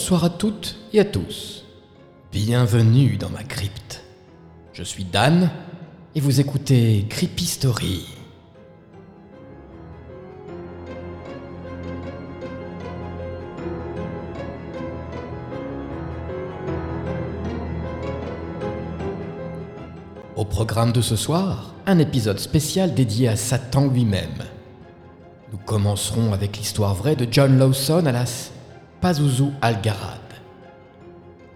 Bonsoir à toutes et à tous. Bienvenue dans ma crypte. Je suis Dan et vous écoutez Creepy Story. Au programme de ce soir, un épisode spécial dédié à Satan lui-même. Nous commencerons avec l'histoire vraie de John Lawson alias Pazuzu Algarad.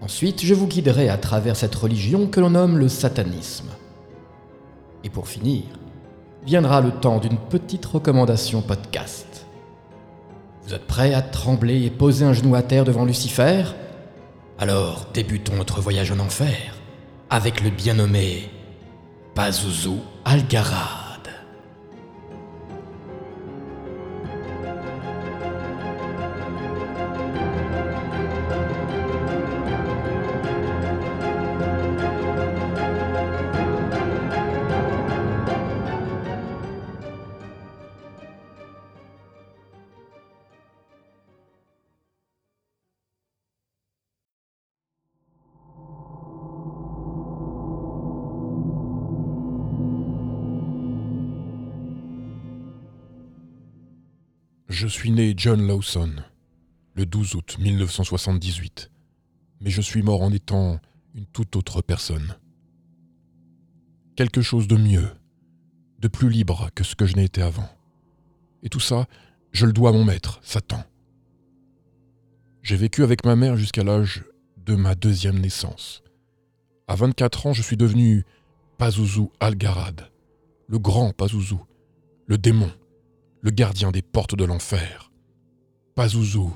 Ensuite, je vous guiderai à travers cette religion que l'on nomme le satanisme. Et pour finir, viendra le temps d'une petite recommandation podcast. Vous êtes prêts à trembler et poser un genou à terre devant Lucifer? Alors débutons notre voyage en enfer avec le bien nommé Pazuzu Algarad. Je suis né John Lawson, le 12 août 1978, mais je suis mort en étant une toute autre personne. Quelque chose de mieux, de plus libre que ce que je n'ai été avant. Et tout ça, je le dois à mon maître, Satan. J'ai vécu avec ma mère jusqu'à l'âge de ma deuxième naissance. À 24 ans, je suis devenu Pazuzu Algarad, le grand Pazuzu, le démon le gardien des portes de l'enfer. Pazuzu,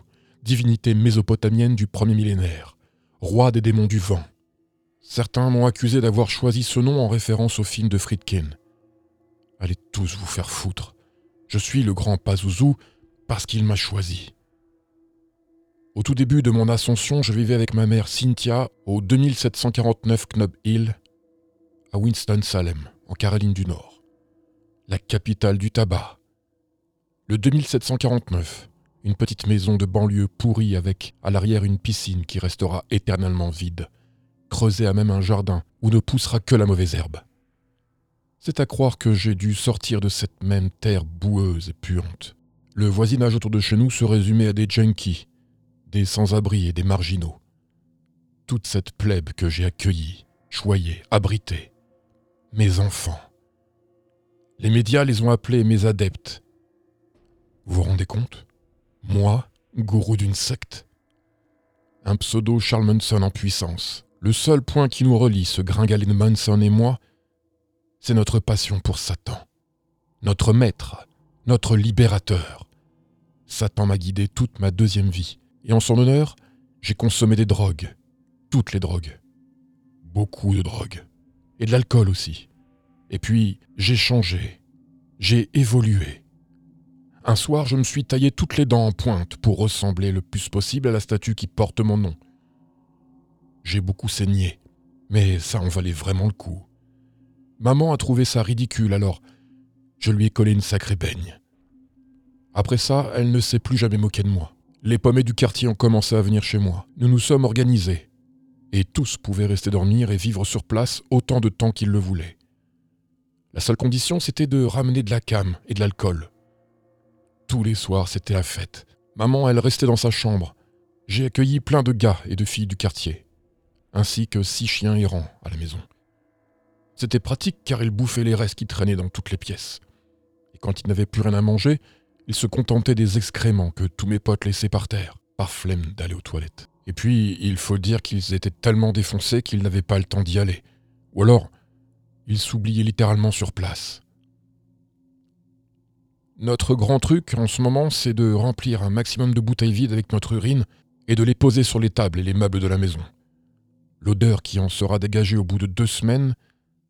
divinité mésopotamienne du premier millénaire, roi des démons du vent. Certains m'ont accusé d'avoir choisi ce nom en référence au film de Friedkin. Allez tous vous faire foutre. Je suis le grand Pazuzu parce qu'il m'a choisi. Au tout début de mon ascension, je vivais avec ma mère Cynthia au 2749 Knob Hill, à Winston-Salem, en Caroline du Nord, la capitale du tabac. Le 2749, une petite maison de banlieue pourrie avec à l'arrière une piscine qui restera éternellement vide, creusée à même un jardin où ne poussera que la mauvaise herbe. C'est à croire que j'ai dû sortir de cette même terre boueuse et puante. Le voisinage autour de chez nous se résumait à des junkies, des sans-abri et des marginaux. Toute cette plèbe que j'ai accueillie, choyée, abritée. Mes enfants. Les médias les ont appelés mes adeptes, vous vous rendez compte? Moi, gourou d'une secte Un pseudo Charles Manson en puissance. Le seul point qui nous relie, ce gringalet Manson et moi, c'est notre passion pour Satan. Notre maître, notre libérateur. Satan m'a guidé toute ma deuxième vie. Et en son honneur, j'ai consommé des drogues. Toutes les drogues. Beaucoup de drogues. Et de l'alcool aussi. Et puis, j'ai changé. J'ai évolué. Un soir, je me suis taillé toutes les dents en pointe pour ressembler le plus possible à la statue qui porte mon nom. J'ai beaucoup saigné, mais ça en valait vraiment le coup. Maman a trouvé ça ridicule, alors je lui ai collé une sacrée baigne. Après ça, elle ne s'est plus jamais moquée de moi. Les pommets du quartier ont commencé à venir chez moi. Nous nous sommes organisés. Et tous pouvaient rester dormir et vivre sur place autant de temps qu'ils le voulaient. La seule condition, c'était de ramener de la cam et de l'alcool. Tous les soirs, c'était la fête. Maman, elle restait dans sa chambre. J'ai accueilli plein de gars et de filles du quartier, ainsi que six chiens errants à la maison. C'était pratique car ils bouffaient les restes qui traînaient dans toutes les pièces. Et quand ils n'avaient plus rien à manger, ils se contentaient des excréments que tous mes potes laissaient par terre, par flemme d'aller aux toilettes. Et puis, il faut dire qu'ils étaient tellement défoncés qu'ils n'avaient pas le temps d'y aller. Ou alors, ils s'oubliaient littéralement sur place. Notre grand truc en ce moment, c'est de remplir un maximum de bouteilles vides avec notre urine et de les poser sur les tables et les meubles de la maison. L'odeur qui en sera dégagée au bout de deux semaines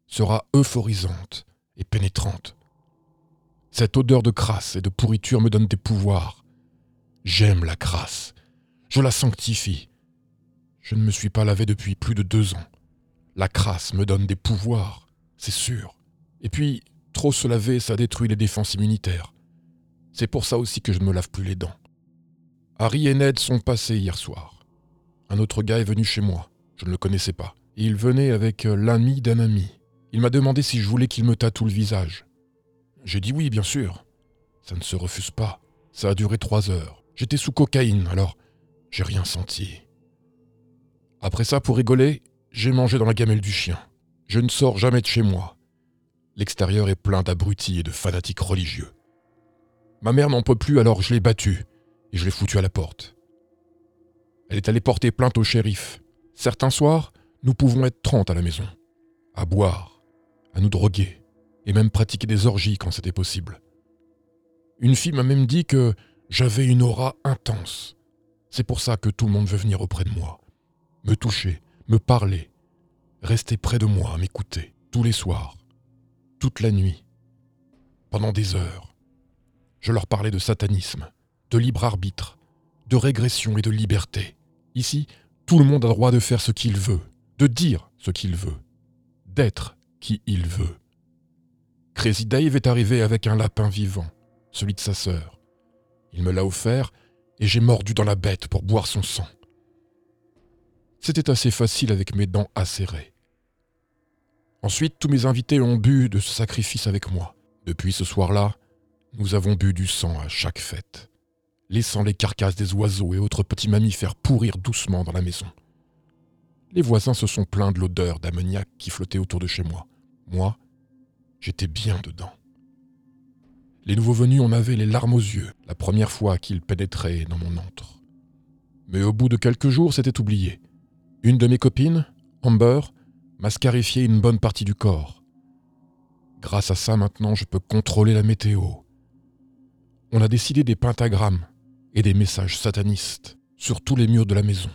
sera euphorisante et pénétrante. Cette odeur de crasse et de pourriture me donne des pouvoirs. J'aime la crasse. Je la sanctifie. Je ne me suis pas lavé depuis plus de deux ans. La crasse me donne des pouvoirs, c'est sûr. Et puis, trop se laver, ça détruit les défenses immunitaires. C'est pour ça aussi que je ne me lave plus les dents. Harry et Ned sont passés hier soir. Un autre gars est venu chez moi. Je ne le connaissais pas. Il venait avec euh, l'ami d'un ami. Il m'a demandé si je voulais qu'il me tatoue le visage. J'ai dit oui, bien sûr. Ça ne se refuse pas. Ça a duré trois heures. J'étais sous cocaïne, alors j'ai rien senti. Après ça, pour rigoler, j'ai mangé dans la gamelle du chien. Je ne sors jamais de chez moi. L'extérieur est plein d'abrutis et de fanatiques religieux. Ma mère n'en peut plus, alors je l'ai battue et je l'ai foutue à la porte. Elle est allée porter plainte au shérif. Certains soirs, nous pouvons être trente à la maison, à boire, à nous droguer, et même pratiquer des orgies quand c'était possible. Une fille m'a même dit que j'avais une aura intense. C'est pour ça que tout le monde veut venir auprès de moi, me toucher, me parler, rester près de moi, m'écouter, tous les soirs, toute la nuit, pendant des heures. Je leur parlais de satanisme, de libre arbitre, de régression et de liberté. Ici, tout le monde a droit de faire ce qu'il veut, de dire ce qu'il veut, d'être qui il veut. Crazy Dave est arrivé avec un lapin vivant, celui de sa sœur. Il me l'a offert et j'ai mordu dans la bête pour boire son sang. C'était assez facile avec mes dents acérées. Ensuite, tous mes invités ont bu de ce sacrifice avec moi. Depuis ce soir-là, nous avons bu du sang à chaque fête, laissant les carcasses des oiseaux et autres petits mammifères pourrir doucement dans la maison. Les voisins se sont plaints de l'odeur d'ammoniac qui flottait autour de chez moi. Moi, j'étais bien dedans. Les nouveaux venus en avaient les larmes aux yeux la première fois qu'ils pénétraient dans mon antre. Mais au bout de quelques jours, c'était oublié. Une de mes copines, Amber, m'a scarifié une bonne partie du corps. Grâce à ça, maintenant, je peux contrôler la météo. On a décidé des pentagrammes et des messages satanistes sur tous les murs de la maison.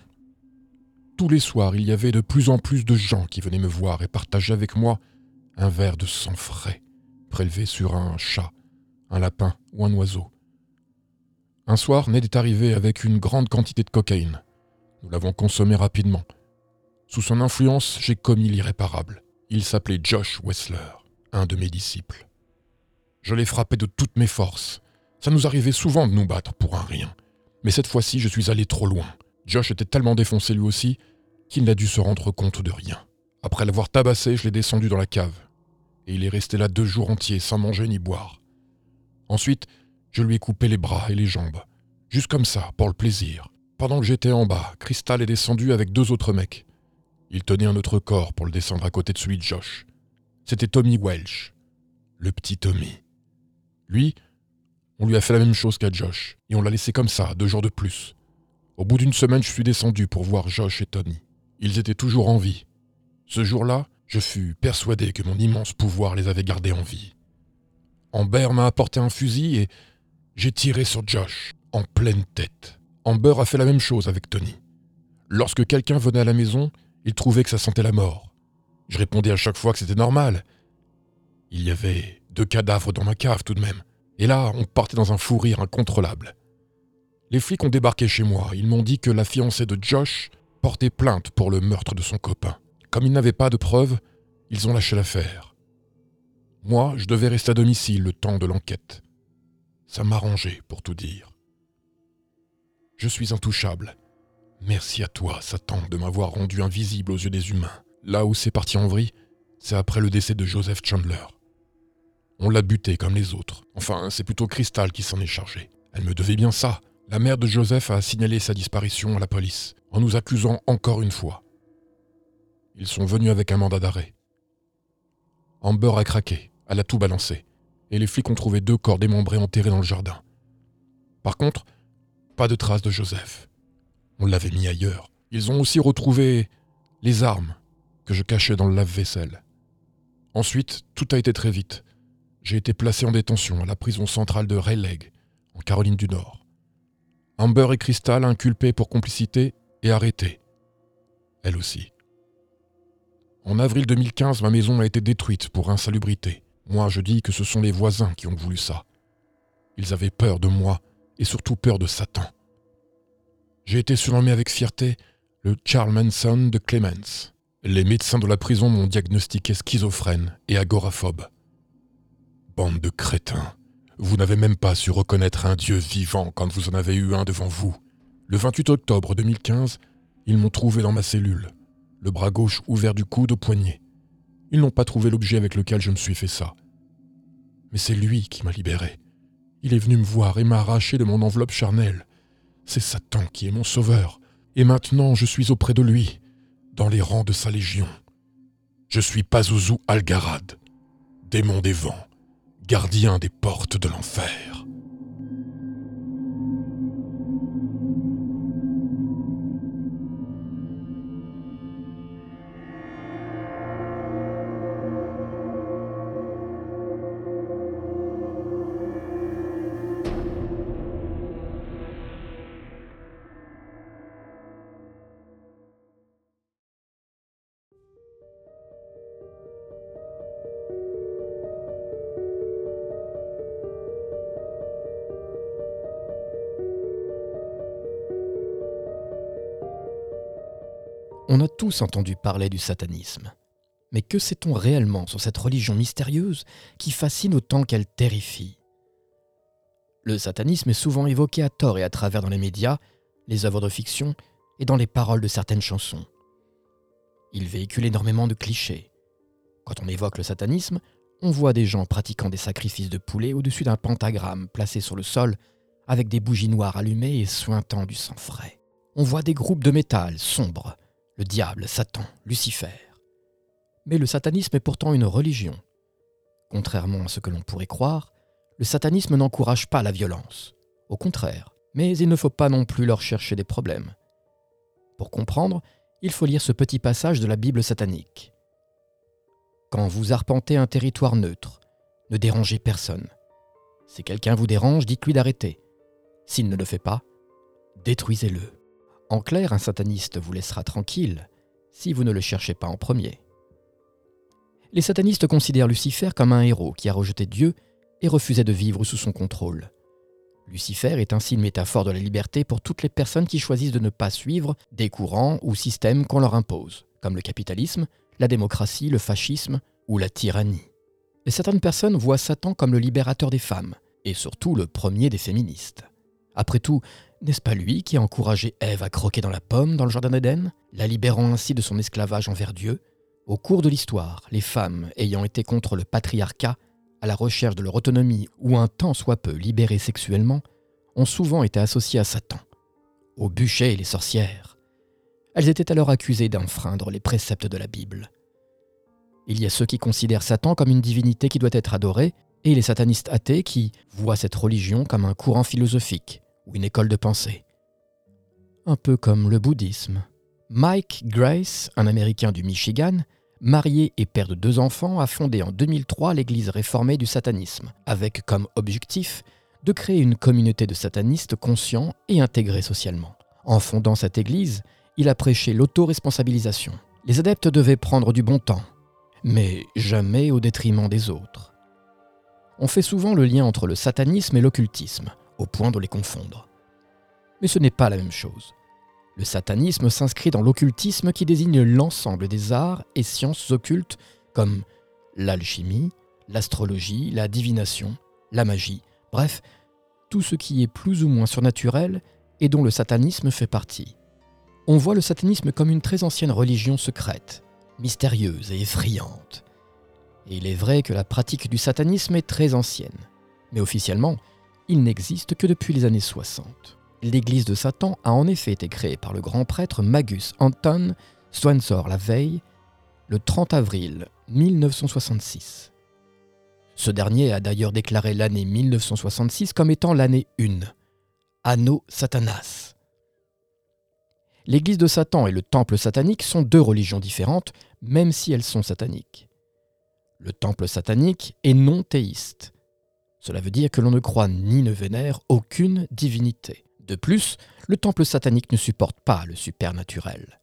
Tous les soirs, il y avait de plus en plus de gens qui venaient me voir et partageaient avec moi un verre de sang frais, prélevé sur un chat, un lapin ou un oiseau. Un soir, Ned est arrivé avec une grande quantité de cocaïne. Nous l'avons consommé rapidement. Sous son influence, j'ai commis l'irréparable. Il s'appelait Josh Wessler, un de mes disciples. Je l'ai frappé de toutes mes forces. Ça nous arrivait souvent de nous battre pour un rien. Mais cette fois-ci, je suis allé trop loin. Josh était tellement défoncé lui aussi qu'il n'a dû se rendre compte de rien. Après l'avoir tabassé, je l'ai descendu dans la cave. Et il est resté là deux jours entiers sans manger ni boire. Ensuite, je lui ai coupé les bras et les jambes. Juste comme ça, pour le plaisir. Pendant que j'étais en bas, Crystal est descendu avec deux autres mecs. Il tenait un autre corps pour le descendre à côté de celui de Josh. C'était Tommy Welch, le petit Tommy. Lui, on lui a fait la même chose qu'à Josh, et on l'a laissé comme ça, deux jours de plus. Au bout d'une semaine, je suis descendu pour voir Josh et Tony. Ils étaient toujours en vie. Ce jour-là, je fus persuadé que mon immense pouvoir les avait gardés en vie. Amber m'a apporté un fusil et j'ai tiré sur Josh, en pleine tête. Amber a fait la même chose avec Tony. Lorsque quelqu'un venait à la maison, il trouvait que ça sentait la mort. Je répondais à chaque fois que c'était normal. Il y avait deux cadavres dans ma cave tout de même. Et là, on partait dans un fou rire incontrôlable. Les flics ont débarqué chez moi. Ils m'ont dit que la fiancée de Josh portait plainte pour le meurtre de son copain. Comme ils n'avaient pas de preuves, ils ont lâché l'affaire. Moi, je devais rester à domicile le temps de l'enquête. Ça m'arrangeait, pour tout dire. Je suis intouchable. Merci à toi, Satan, de m'avoir rendu invisible aux yeux des humains. Là où c'est parti en vrille, c'est après le décès de Joseph Chandler. On l'a buté comme les autres. Enfin, c'est plutôt Crystal qui s'en est chargé. Elle me devait bien ça. La mère de Joseph a signalé sa disparition à la police, en nous accusant encore une fois. Ils sont venus avec un mandat d'arrêt. Amber a craqué, elle a tout balancé, et les flics ont trouvé deux corps démembrés enterrés dans le jardin. Par contre, pas de traces de Joseph. On l'avait mis ailleurs. Ils ont aussi retrouvé les armes que je cachais dans le lave-vaisselle. Ensuite, tout a été très vite. J'ai été placé en détention à la prison centrale de Rayleigh, en Caroline du Nord. Amber et Crystal inculpés pour complicité et arrêtés. Elle aussi. En avril 2015, ma maison a été détruite pour insalubrité. Moi, je dis que ce sont les voisins qui ont voulu ça. Ils avaient peur de moi et surtout peur de Satan. J'ai été surnommé avec fierté le Charles Manson de Clemens. Les médecins de la prison m'ont diagnostiqué schizophrène et agoraphobe. Bande de crétins. Vous n'avez même pas su reconnaître un Dieu vivant quand vous en avez eu un devant vous. Le 28 octobre 2015, Ils m'ont trouvé dans ma cellule, le bras gauche ouvert du coude au poignet. Ils n'ont pas trouvé l'objet avec lequel je me suis fait ça. Mais c'est lui qui m'a libéré. Il est venu me voir et m'a arraché de mon enveloppe charnelle. C'est Satan qui est mon sauveur. Et maintenant je suis auprès de lui, dans les rangs de sa légion. Je suis Pazuzu Algarad, démon des vents, gardien des portes de l'enfer. On a tous entendu parler du satanisme. Mais que sait-on réellement sur cette religion mystérieuse qui fascine autant qu'elle terrifie? Le satanisme est souvent évoqué à tort et à travers dans les médias, les œuvres de fiction et dans les paroles de certaines chansons. Il véhicule énormément de clichés. Quand on évoque le satanisme, on voit des gens pratiquant des sacrifices de poulet au-dessus d'un pentagramme placé sur le sol avec des bougies noires allumées et sointant du sang frais. On voit des groupes de métal sombres le diable, Satan, Lucifer. Mais le satanisme est pourtant une religion. Contrairement à ce que l'on pourrait croire, le satanisme n'encourage pas la violence. Au contraire, mais il ne faut pas non plus leur chercher des problèmes. Pour comprendre, il faut lire ce petit passage de la Bible satanique. Quand vous arpentez un territoire neutre, ne dérangez personne. Si quelqu'un vous dérange, dites-lui d'arrêter. S'il ne le fait pas, détruisez-le. En clair, un sataniste vous laissera tranquille si vous ne le cherchez pas en premier. Les satanistes considèrent Lucifer comme un héros qui a rejeté Dieu et refusait de vivre sous son contrôle. Lucifer est ainsi une métaphore de la liberté pour toutes les personnes qui choisissent de ne pas suivre des courants ou systèmes qu'on leur impose, comme le capitalisme, la démocratie, le fascisme ou la tyrannie. Certaines personnes voient Satan comme le libérateur des femmes, et surtout le premier des féministes. Après tout, n'est-ce pas lui qui a encouragé Ève à croquer dans la pomme dans le Jardin d'Éden, la libérant ainsi de son esclavage envers Dieu? Au cours de l'histoire, les femmes ayant été contre le patriarcat, à la recherche de leur autonomie ou un tant soit peu libérées sexuellement, ont souvent été associées à Satan, au bûcher et les sorcières. Elles étaient alors accusées d'enfreindre les préceptes de la Bible. Il y a ceux qui considèrent Satan comme une divinité qui doit être adorée, et les satanistes athées qui voient cette religion comme un courant philosophique, ou une école de pensée. Un peu comme le bouddhisme. Mike Grace, un Américain du Michigan, marié et père de deux enfants, a fondé en 2003 l'Église réformée du satanisme, avec comme objectif de créer une communauté de satanistes conscients et intégrés socialement. En fondant cette Église, il a prêché l'autoresponsabilisation. Les adeptes devaient prendre du bon temps, mais jamais au détriment des autres. On fait souvent le lien entre le satanisme et l'occultisme, point de les confondre. Mais ce n'est pas la même chose. Le satanisme s'inscrit dans l'occultisme qui désigne l'ensemble des arts et sciences occultes comme l'alchimie, l'astrologie, la divination, la magie, bref, tout ce qui est plus ou moins surnaturel et dont le satanisme fait partie. On voit le satanisme comme une très ancienne religion secrète, mystérieuse et effrayante. Et il est vrai que la pratique du satanisme est très ancienne, mais officiellement, il n'existe que depuis les années 60. L'église de Satan a en effet été créée par le grand prêtre Magus Anton Swansor la veille, le 30 avril 1966. Ce dernier a d'ailleurs déclaré l'année 1966 comme étant l'année 1, Anno Satanas. L'église de Satan et le temple satanique sont deux religions différentes, même si elles sont sataniques. Le temple satanique est non théiste. Cela veut dire que l'on ne croit ni ne vénère aucune divinité. De plus, le temple satanique ne supporte pas le supernaturel.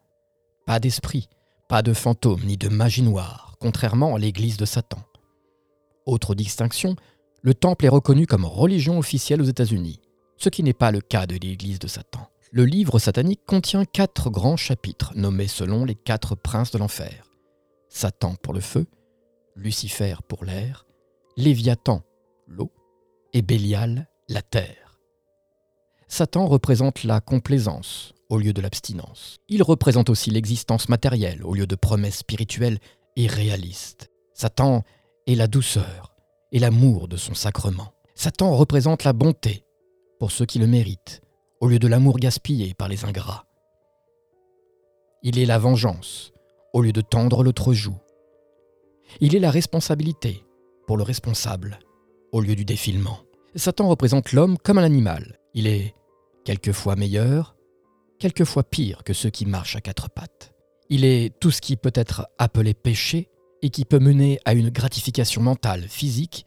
Pas d'esprit, pas de fantômes ni de magie noire, contrairement à l'église de Satan. Autre distinction, le temple est reconnu comme religion officielle aux États-Unis, ce qui n'est pas le cas de l'église de Satan. Le livre satanique contient quatre grands chapitres nommés selon les quatre princes de l'enfer. Satan pour le feu, Lucifer pour l'air, Léviathan l'eau, et Bélial, la terre. Satan représente la complaisance, au lieu de l'abstinence. Il représente aussi l'existence matérielle au lieu de promesses spirituelles et réalistes. Satan est la douceur et l'amour de son sacrement. Satan représente la bonté pour ceux qui le méritent, au lieu de l'amour gaspillé par les ingrats. Il est la vengeance au lieu de tendre l'autre joue. Il est la responsabilité pour le responsable au lieu du défilement. Satan représente l'homme comme un animal. Il est quelquefois meilleur, quelquefois pire que ceux qui marchent à quatre pattes. Il est tout ce qui peut être appelé péché et qui peut mener à une gratification mentale, physique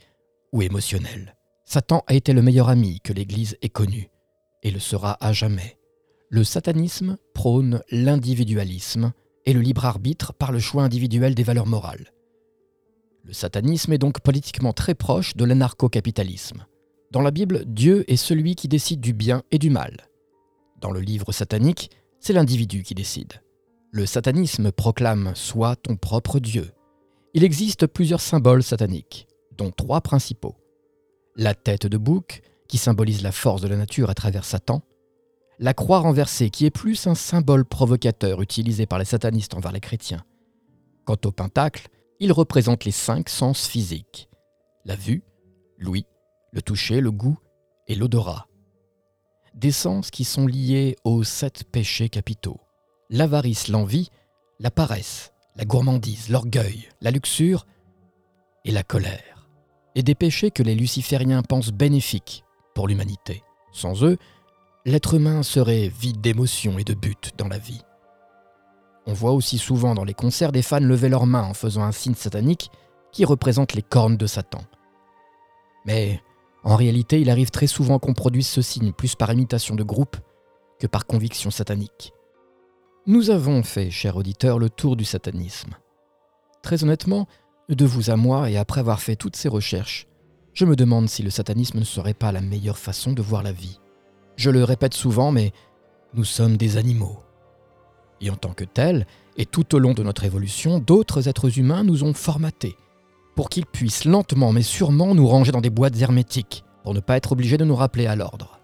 ou émotionnelle. Satan a été le meilleur ami que l'Église ait connu, et le sera à jamais. Le satanisme prône l'individualisme et le libre arbitre par le choix individuel des valeurs morales. Le satanisme est donc politiquement très proche de l'anarcho-capitalisme. Dans la Bible, Dieu est celui qui décide du bien et du mal. Dans le livre satanique, c'est l'individu qui décide. Le satanisme proclame Sois ton propre Dieu. Il existe plusieurs symboles sataniques, dont trois principaux. La tête de bouc, qui symbolise la force de la nature à travers Satan, la croix renversée, qui est plus un symbole provocateur utilisé par les satanistes envers les chrétiens. Quant au pentacle, il représente les cinq sens physiques la vue, l'ouïe, le toucher, le goût et l'odorat. Des sens qui sont liés aux sept péchés capitaux l'avarice, l'envie, la paresse, la gourmandise, l'orgueil, la luxure et la colère. Et des péchés que les lucifériens pensent bénéfiques pour l'humanité. Sans eux, l'être humain serait vide d'émotions et de buts dans la vie. On voit aussi souvent dans les concerts des fans lever leurs mains en faisant un signe satanique qui représente les cornes de Satan. Mais en réalité, il arrive très souvent qu'on produise ce signe plus par imitation de groupe que par conviction satanique. Nous avons fait, cher auditeur, le tour du satanisme. Très honnêtement, de vous à moi et après avoir fait toutes ces recherches, je me demande si le satanisme ne serait pas la meilleure façon de voir la vie. Je le répète souvent, mais nous sommes des animaux. Et en tant que tels, et tout au long de notre évolution, d'autres êtres humains nous ont formatés pour qu'ils puissent lentement mais sûrement nous ranger dans des boîtes hermétiques, pour ne pas être obligés de nous rappeler à l'ordre.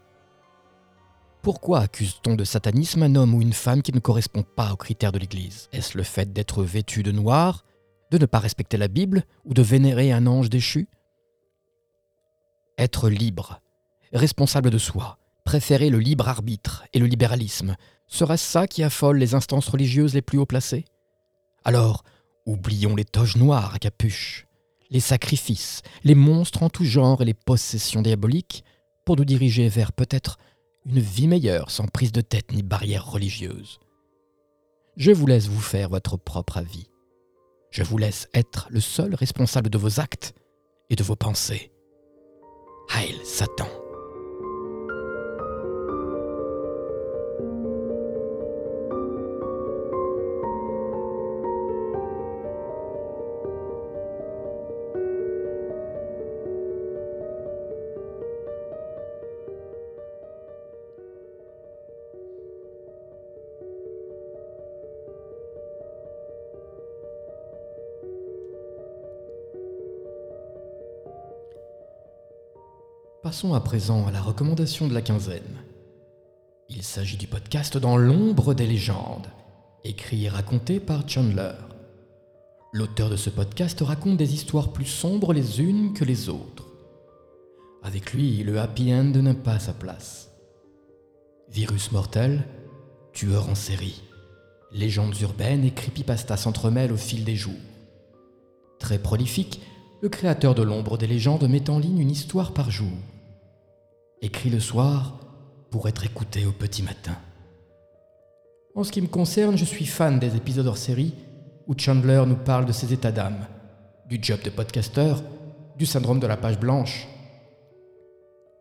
Pourquoi accuse-t-on de satanisme un homme ou une femme qui ne correspond pas aux critères de l'Église? Est-ce le fait d'être vêtu de noir, de ne pas respecter la Bible ou de vénérer un ange déchu? Être libre, responsable de soi, préférer le libre arbitre et le libéralisme, serait-ce ça qui affole les instances religieuses les plus haut placées? Alors, oublions les toges noires à capuche, les sacrifices, les monstres en tout genre et les possessions diaboliques, pour nous diriger vers peut-être une vie meilleure sans prise de tête ni barrière religieuse. Je vous laisse vous faire votre propre avis. Je vous laisse être le seul responsable de vos actes et de vos pensées. Haïl Satan. Passons à présent à la recommandation de la quinzaine. Il s'agit du podcast Dans l'ombre des légendes, écrit et raconté par Chandler. L'auteur de ce podcast raconte des histoires plus sombres les unes que les autres. Avec lui, le happy end n'a pas sa place. Virus mortel, tueur en série, légendes urbaines et creepypasta s'entremêlent au fil des jours. Très prolifique, le créateur de l'ombre des légendes met en ligne une histoire par jour. Écrit le soir pour être écouté au petit matin. En ce qui me concerne, je suis fan des épisodes hors série où Chandler nous parle de ses états d'âme, du job de podcaster, du syndrome de la page blanche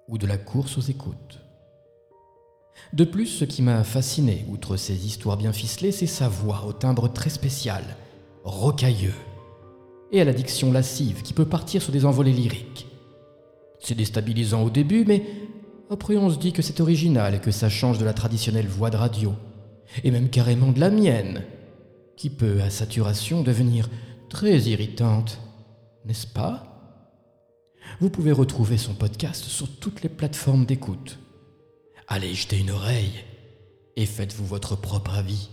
ou de la course aux écoutes. De plus, ce qui m'a fasciné, outre ses histoires bien ficelées, c'est sa voix au timbre très spécial, rocailleux, et à l'addiction lascive qui peut partir sur des envolées lyriques. C'est déstabilisant au début, mais après on se dit que c'est original et que ça change de la traditionnelle voix de radio, et même carrément de la mienne, qui peut à saturation devenir très irritante, n'est-ce pas? Vous pouvez retrouver son podcast sur toutes les plateformes d'écoute. Allez jeter une oreille et faites-vous votre propre avis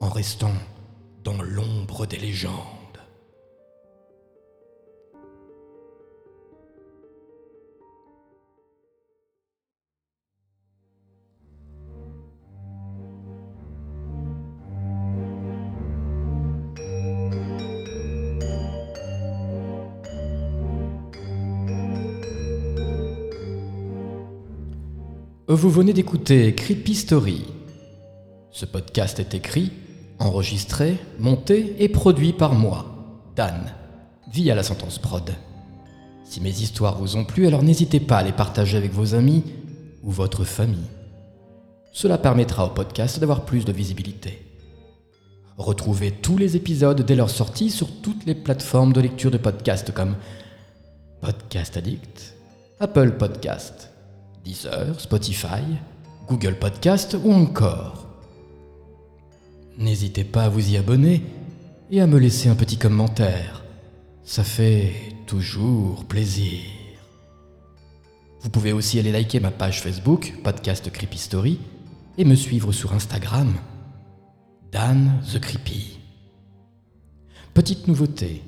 en restant dans l'ombre des légendes. Vous venez d'écouter Creepy Story. Ce podcast est écrit, enregistré, monté et produit par moi, Dan, via la sentence prod. Si mes histoires vous ont plu, alors n'hésitez pas à les partager avec vos amis ou votre famille. Cela permettra au podcast d'avoir plus de visibilité. Retrouvez tous les épisodes dès leur sortie sur toutes les plateformes de lecture de podcasts comme Podcast Addict, Apple Podcast, Deezer, Spotify, Google Podcast ou encore. N'hésitez pas à vous y abonner et à me laisser un petit commentaire. Ça fait toujours plaisir. Vous pouvez aussi aller liker ma page Facebook, Podcast Creepy Story, et me suivre sur Instagram, Dan the. Petite nouveauté,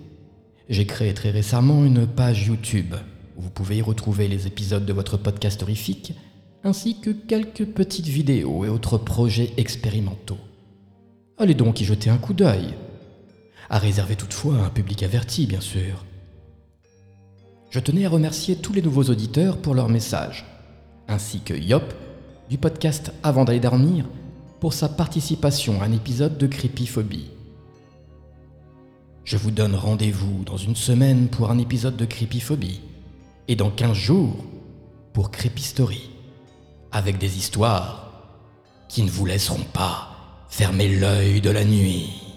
j'ai créé très récemment une page YouTube vous pouvez y retrouver les épisodes de votre podcast horrifique, ainsi que quelques petites vidéos et autres projets expérimentaux. Allez donc y jeter un coup d'œil. À réserver toutefois un public averti, bien sûr. Je tenais à remercier tous les nouveaux auditeurs pour leurs messages, ainsi que Yop, du podcast Avant d'aller dormir, pour sa participation à un épisode de Creepyphobie. Je vous donne rendez-vous dans une semaine pour un épisode de Creepyphobie et dans 15 jours pour Creepy Story, avec des histoires qui ne vous laisseront pas fermer l'œil de la nuit.